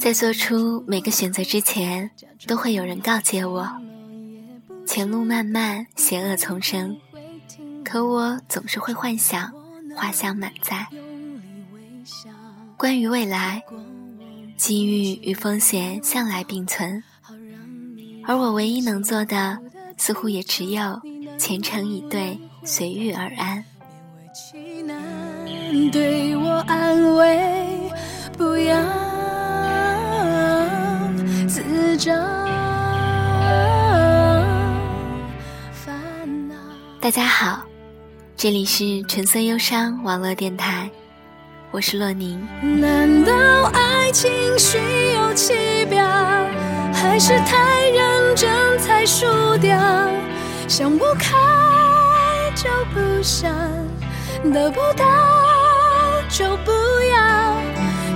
在做出每个选择之前，都会有人告诫我：前路漫漫，险恶丛生。可我总是会幻想，花香满载。关于未来，机遇与风险向来并存，而我唯一能做的，似乎也只有虔诚以对，随遇而安。大家好，这里是橙色忧伤网络电台，我是洛宁。难道爱情虚有其表，还是太认真才输掉？想不开就不想，得不到就不要。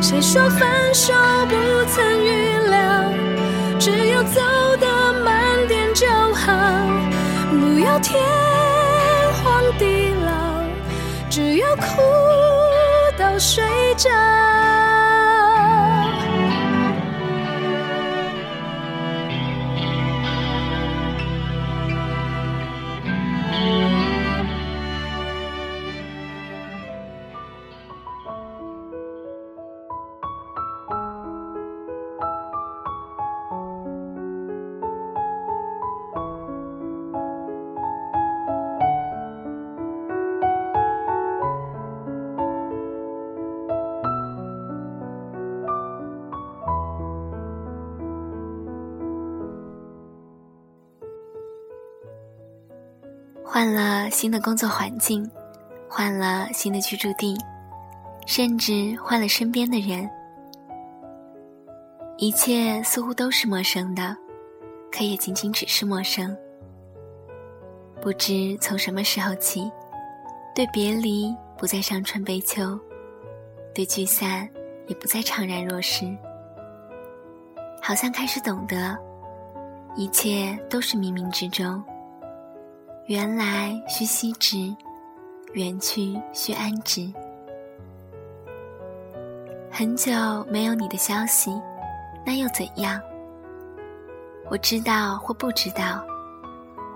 谁说分手不曾预料？只要走得慢点就好，不要天，只要哭到睡着。换了新的工作环境，换了新的居住地，甚至换了身边的人，一切似乎都是陌生的，可也仅仅只是陌生。不知从什么时候起，对别离不再伤春悲秋，对聚散也不再怅然若失，好像开始懂得，一切都是冥冥之中。缘来须惜之，缘去须安之。很久没有你的消息，那又怎样？我知道或不知道，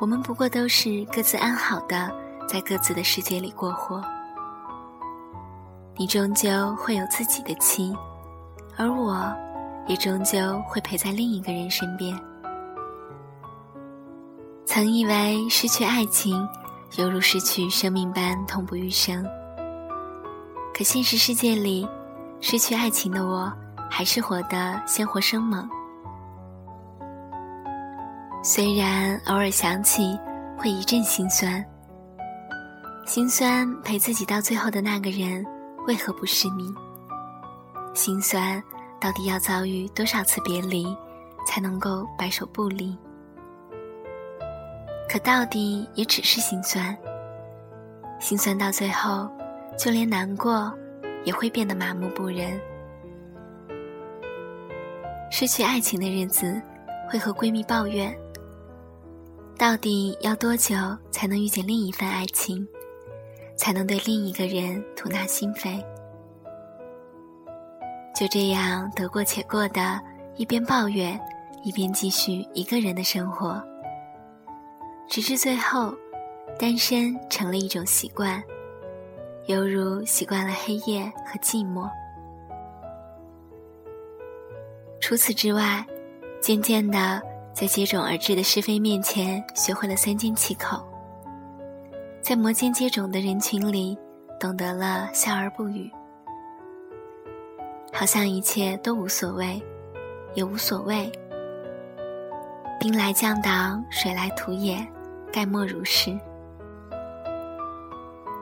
我们不过都是各自安好的，在各自的世界里过活。你终究会有自己的妻，而我，也终究会陪在另一个人身边。曾以为失去爱情，犹如失去生命般痛不欲生。可现实世界里，失去爱情的我，还是活得鲜活生猛。虽然偶尔想起，会一阵心酸。心酸陪自己到最后的那个人，为何不是你？心酸到底要遭遇多少次别离，才能够白首不离？可到底也只是心酸，心酸到最后，就连难过也会变得麻木不仁。失去爱情的日子，会和闺蜜抱怨：到底要多久才能遇见另一份爱情，才能对另一个人吐纳心扉？就这样得过且过的，一边抱怨，一边继续一个人的生活。直至最后，单身成了一种习惯，犹如习惯了黑夜和寂寞。除此之外，渐渐的，在接踵而至的是非面前，学会了三缄其口；在摩肩接踵的人群里，懂得了笑而不语。好像一切都无所谓，也无所谓。兵来将挡，水来土掩。概莫如是。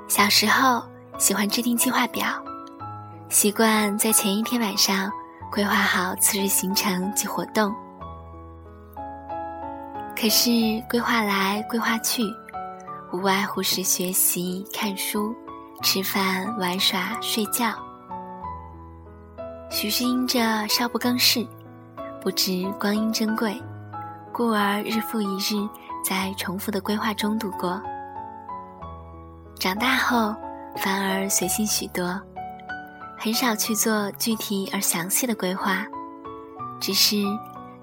小时候喜欢制定计划表，习惯在前一天晚上规划好次日行程及活动。可是规划来规划去，无外乎是学习、看书、吃饭、玩耍、睡觉。许是因着少不更事，不知光阴珍贵，故而日复一日。在重复的规划中度过，长大后反而随性许多，很少去做具体而详细的规划，只是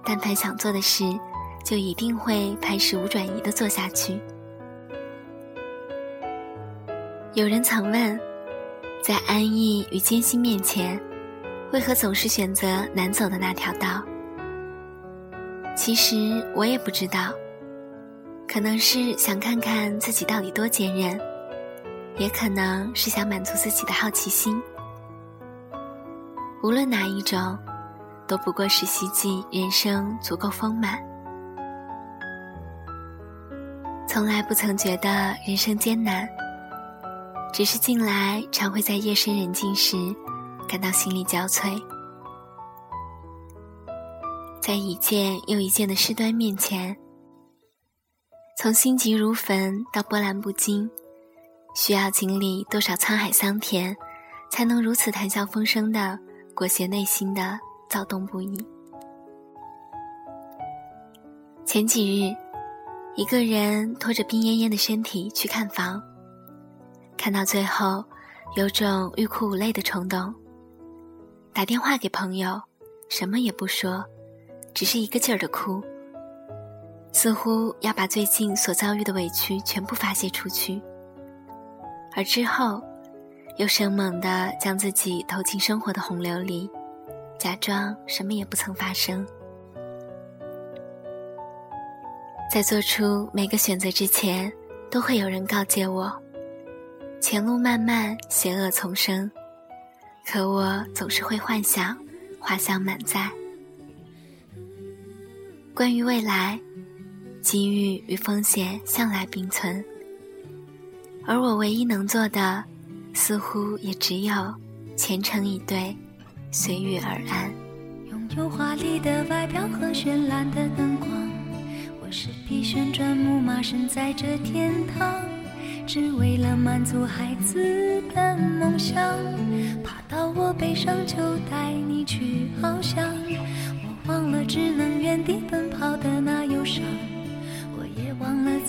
但凡想做的事，就一定会拍事无转移的做下去。有人曾问，在安逸与艰辛面前，为何总是选择难走的那条道？其实我也不知道，可能是想看看自己到底多坚韧，也可能是想满足自己的好奇心。无论哪一种，都不过是希冀人生足够丰满。从来不曾觉得人生艰难，只是近来常会在夜深人静时，感到心力交瘁。在一件又一件的事端面前，从心急如焚到波澜不惊，需要经历多少沧海桑田，才能如此谈笑风生的？裹挟内心的躁动不已。前几日，一个人拖着病恹恹的身体去看房，看到最后，有种欲哭无泪的冲动。打电话给朋友，什么也不说，只是一个劲儿的哭，似乎要把最近所遭遇的委屈全部发泄出去。而之后。又生猛地将自己投进生活的洪流里，假装什么也不曾发生。在做出每个选择之前，都会有人告诫我：前路漫漫，险恶丛生。可我总是会幻想，花香满载。关于未来，机遇与风险向来并存，而我唯一能做的。似乎也只有虔诚以对，随遇而安。拥有华丽的外表和绚烂的灯光，我是匹旋转木马，身在这天堂，只为了满足孩子的梦想。爬到我背上就带你去翱翔，我忘了只能原地奔跑的那忧伤，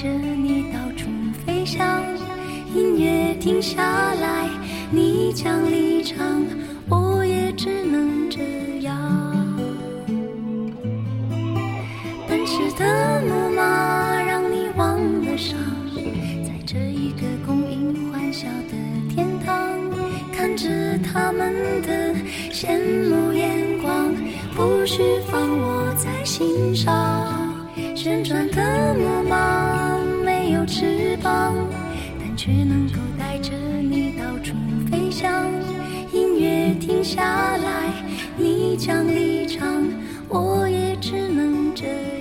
着你到处飞翔。音乐停下来，你将离场，我也只能这样。奔驰的木马让你忘了伤，在这一个供应欢笑的天堂，看着他们的羡慕眼光，不需放我在心上。旋转的木马翅膀，但却能够带着你到处飞翔。音乐停下来，你将离场，我也只能这。